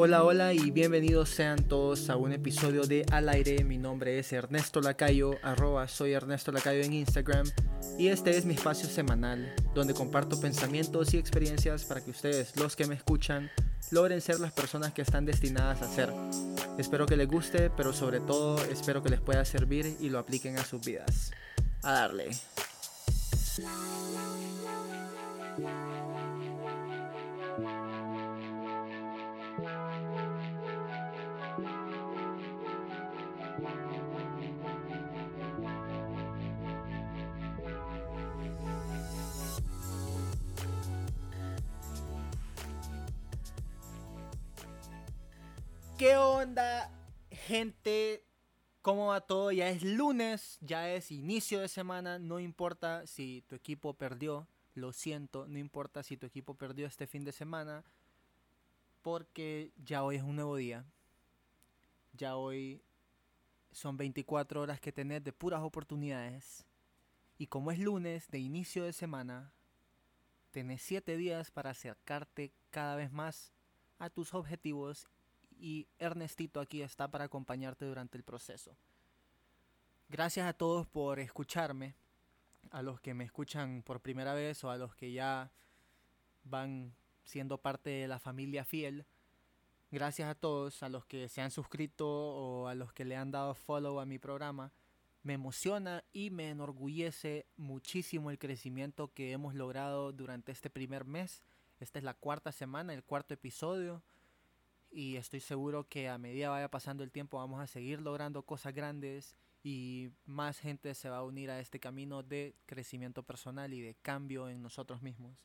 Hola, hola y bienvenidos sean todos a un episodio de Al aire. Mi nombre es Ernesto Lacayo, arroba soy Ernesto Lacayo en Instagram y este es mi espacio semanal donde comparto pensamientos y experiencias para que ustedes, los que me escuchan, logren ser las personas que están destinadas a ser. Espero que les guste, pero sobre todo espero que les pueda servir y lo apliquen a sus vidas. A darle. ¿Qué onda, gente? ¿Cómo va todo? Ya es lunes, ya es inicio de semana. No importa si tu equipo perdió, lo siento. No importa si tu equipo perdió este fin de semana, porque ya hoy es un nuevo día. Ya hoy son 24 horas que tenés de puras oportunidades. Y como es lunes de inicio de semana, tenés 7 días para acercarte cada vez más a tus objetivos y Ernestito aquí está para acompañarte durante el proceso. Gracias a todos por escucharme, a los que me escuchan por primera vez o a los que ya van siendo parte de la familia fiel. Gracias a todos, a los que se han suscrito o a los que le han dado follow a mi programa. Me emociona y me enorgullece muchísimo el crecimiento que hemos logrado durante este primer mes. Esta es la cuarta semana, el cuarto episodio y estoy seguro que a medida vaya pasando el tiempo vamos a seguir logrando cosas grandes y más gente se va a unir a este camino de crecimiento personal y de cambio en nosotros mismos.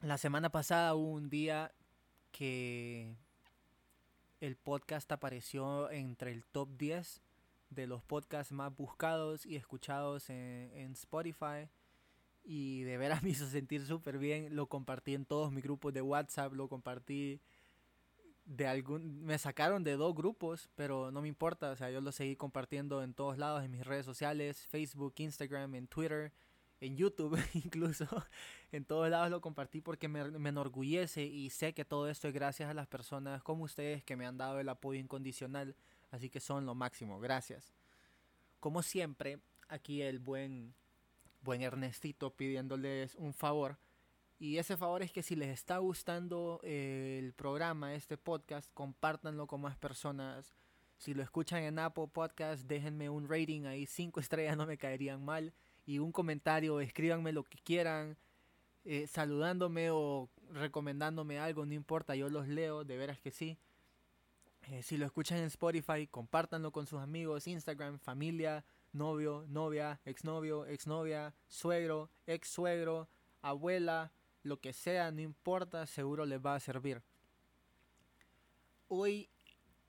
La semana pasada hubo un día que el podcast apareció entre el top 10 de los podcasts más buscados y escuchados en, en Spotify y de veras me hizo sentir súper bien. Lo compartí en todos mis grupos de WhatsApp, lo compartí de algún me sacaron de dos grupos, pero no me importa, o sea, yo lo seguí compartiendo en todos lados en mis redes sociales, Facebook, Instagram, en Twitter, en YouTube incluso, en todos lados lo compartí porque me, me enorgullece y sé que todo esto es gracias a las personas como ustedes que me han dado el apoyo incondicional, así que son lo máximo, gracias. Como siempre, aquí el buen buen Ernestito pidiéndoles un favor y ese favor es que si les está gustando eh, el programa, este podcast, compártanlo con más personas. Si lo escuchan en Apple Podcast, déjenme un rating ahí, cinco estrellas no me caerían mal. Y un comentario, escríbanme lo que quieran, eh, saludándome o recomendándome algo, no importa, yo los leo, de veras que sí. Eh, si lo escuchan en Spotify, compártanlo con sus amigos, Instagram, familia, novio, novia, exnovio, exnovia, suegro, ex suegro, abuela, lo que sea, no importa, seguro les va a servir. Hoy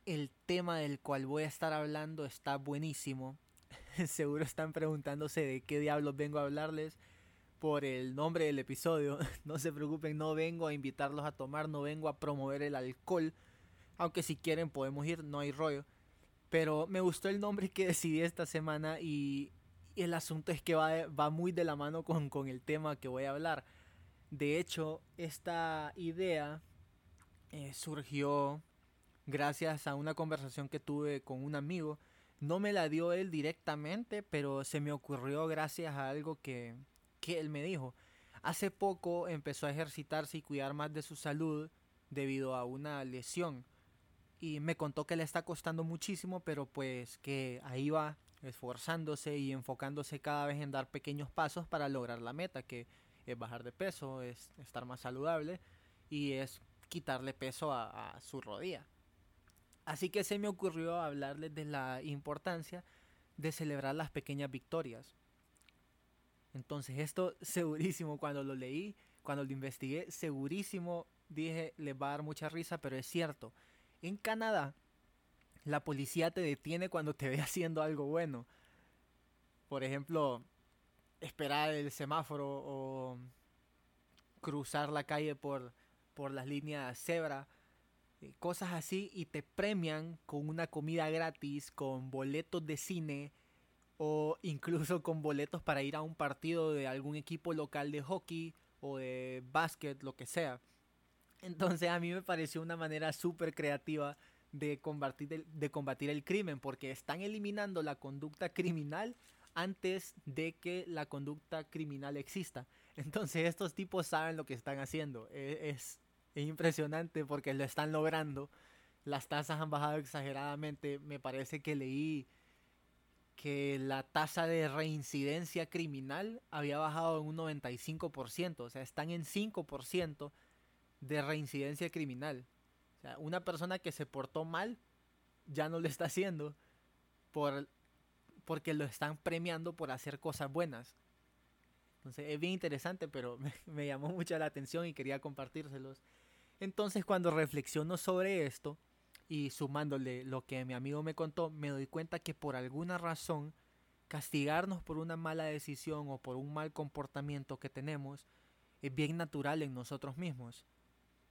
el tema del cual voy a estar hablando está buenísimo. seguro están preguntándose de qué diablos vengo a hablarles por el nombre del episodio. no se preocupen, no vengo a invitarlos a tomar, no vengo a promover el alcohol. Aunque si quieren podemos ir, no hay rollo. Pero me gustó el nombre que decidí esta semana y, el asunto es que va, va muy de la mano con, con el tema que voy a hablar. De hecho, esta idea eh, surgió gracias a una conversación que tuve con un amigo. No me la dio él directamente, pero se me ocurrió gracias a algo que, que él me dijo. Hace poco empezó a ejercitarse y cuidar más de su salud debido a una lesión. Y me contó que le está costando muchísimo, pero pues que ahí va esforzándose y enfocándose cada vez en dar pequeños pasos para lograr la meta, que es bajar de peso, es estar más saludable y es quitarle peso a, su rodilla. Así que se me ocurrió hablarles de la importancia de celebrar las pequeñas victorias. Entonces esto segurísimo cuando lo leí, cuando lo investigué, segurísimo dije, les va a dar mucha risa, pero es cierto. En Canadá, la policía te detiene cuando te ve haciendo algo bueno. Por ejemplo, esperar el semáforo o cruzar la calle por, por las líneas cebra, eh, cosas así, y te premian con una comida gratis, con boletos de cine o incluso con boletos para ir a un partido de algún equipo local de hockey o de básquet, lo que sea. Entonces a mí me pareció una manera súper creativa de combatir, el, de combatir el crimen, porque están eliminando la conducta criminal antes de que la conducta criminal exista. Entonces estos tipos saben lo que están haciendo. E, es, es, impresionante porque lo están logrando. Las tasas han bajado exageradamente. Me parece que leí que la tasa de reincidencia criminal había bajado en un 95%. O sea, están en 5% de reincidencia criminal. O sea, una persona que se portó mal ya no lo está haciendo por, porque lo están premiando por hacer cosas buenas. Entonces es bien interesante, pero me, llamó mucho la atención y quería compartírselos. Entonces cuando reflexiono sobre esto y sumándole lo que mi amigo me contó, me doy cuenta que por alguna razón castigarnos por una mala decisión o por un mal comportamiento que tenemos es bien natural en nosotros mismos.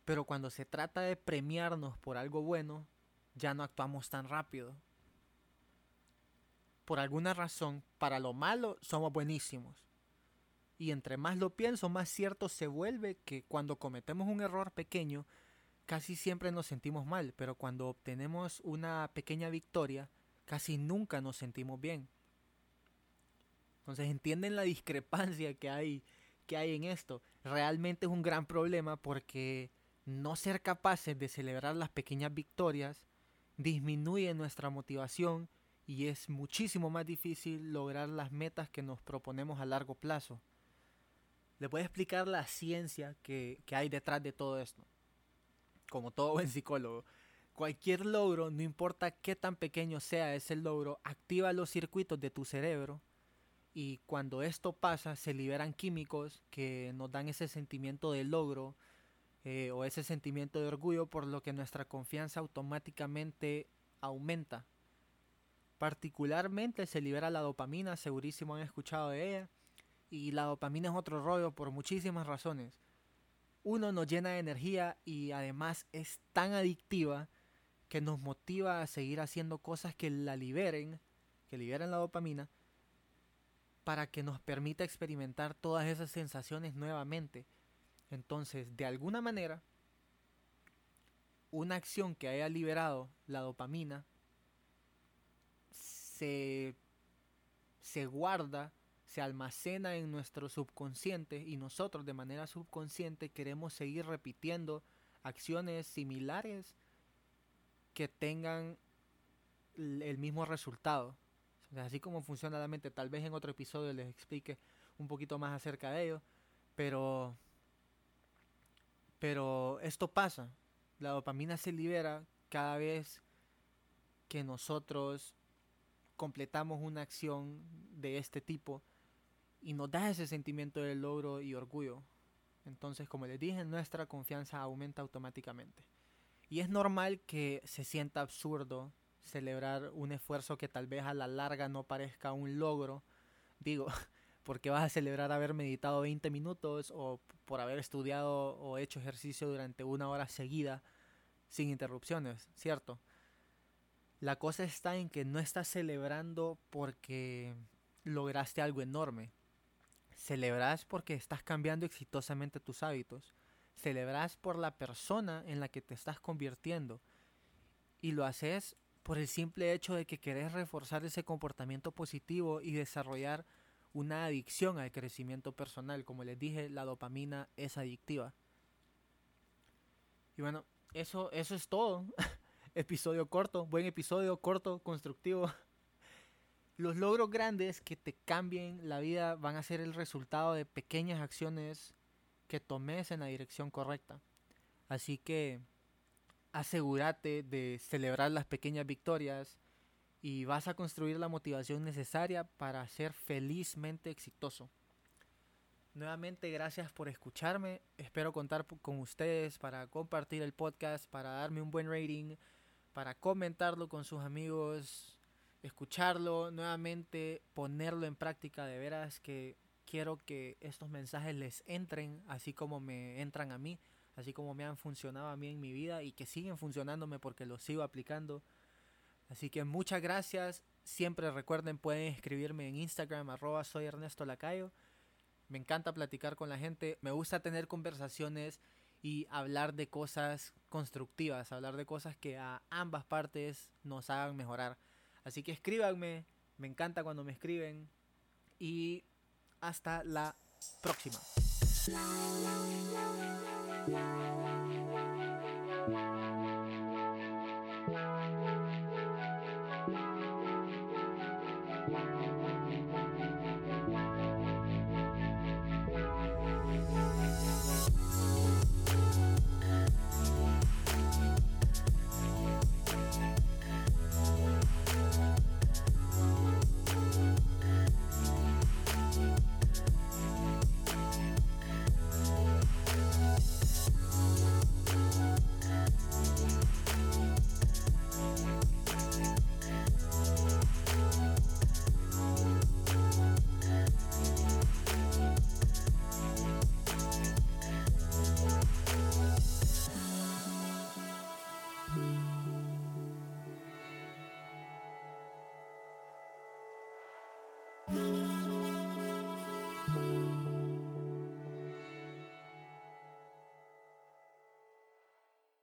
Pero cuando se trata de premiarnos por algo bueno, ya no actuamos tan rápido. Por alguna razón, para lo malo somos buenísimos. Y entre más lo pienso, más cierto se vuelve que cuando cometemos un error pequeño, casi siempre nos sentimos mal, pero cuando obtenemos una pequeña victoria, casi nunca nos sentimos bien. Entonces entienden la discrepancia que hay, que hay en esto. Realmente es un gran problema porque no ser capaces de celebrar las pequeñas victorias disminuye nuestra motivación y es muchísimo más difícil lograr las metas que nos proponemos a largo plazo. Le voy a explicar la ciencia que, que hay detrás de todo esto. Como todo buen psicólogo, cualquier logro, no importa qué tan pequeño sea ese logro, activa los circuitos de tu cerebro y cuando esto pasa se liberan químicos que nos dan ese sentimiento de logro, eh, o ese sentimiento de orgullo por lo que nuestra confianza automáticamente aumenta. Particularmente se libera la dopamina, segurísimo han escuchado de ella, y la dopamina es otro rollo por muchísimas razones. Uno nos llena de energía y además es tan adictiva que nos motiva a seguir haciendo cosas que la liberen, que liberen la dopamina, para que nos permita experimentar todas esas sensaciones nuevamente entonces, de alguna manera, una acción que haya liberado la dopamina se, se guarda, se almacena en nuestro subconsciente y nosotros de manera subconsciente queremos seguir repitiendo acciones similares que tengan el mismo resultado. Así como funciona la mente, tal vez en otro episodio les explique un poquito más acerca de ello, pero pero esto pasa. La dopamina se libera cada vez que nosotros completamos una acción de este tipo y nos da ese sentimiento de logro y orgullo. Entonces, como les dije, nuestra confianza aumenta automáticamente. Y es normal que se sienta absurdo celebrar un esfuerzo que tal vez a la larga no parezca un logro. Digo, porque vas a celebrar haber meditado 20 minutos o por haber estudiado o hecho ejercicio durante una hora seguida sin interrupciones, ¿cierto? La cosa está en que no estás celebrando porque lograste algo enorme. Celebras porque estás cambiando exitosamente tus hábitos. Celebras por la persona en la que te estás convirtiendo. Y lo haces por el simple hecho de que querés reforzar ese comportamiento positivo y desarrollar una adicción al crecimiento personal. Como les dije, la dopamina es adictiva. Y bueno, eso, eso es todo. episodio corto, buen episodio, corto, constructivo. Los logros grandes que te cambien la vida van a ser el resultado de pequeñas acciones que tomes en la dirección correcta. Así que asegúrate de celebrar las pequeñas victorias, y vas a construir la motivación necesaria para ser felizmente exitoso. Nuevamente, gracias por escucharme. Espero contar con ustedes para compartir el podcast, para darme un buen rating, para comentarlo con sus amigos, escucharlo, nuevamente ponerlo en práctica. De veras que quiero que estos mensajes les entren así como me entran a mí, así como me han funcionado a mí en mi vida y que siguen funcionándome porque los sigo aplicando Así que muchas gracias. Siempre recuerden, pueden escribirme en Instagram, arroba soy Ernesto Lacayo. Me encanta platicar con la gente. Me gusta tener conversaciones y hablar de cosas constructivas, hablar de cosas que a ambas partes nos hagan mejorar. Así que escríbanme, me encanta cuando me escriben y hasta la próxima.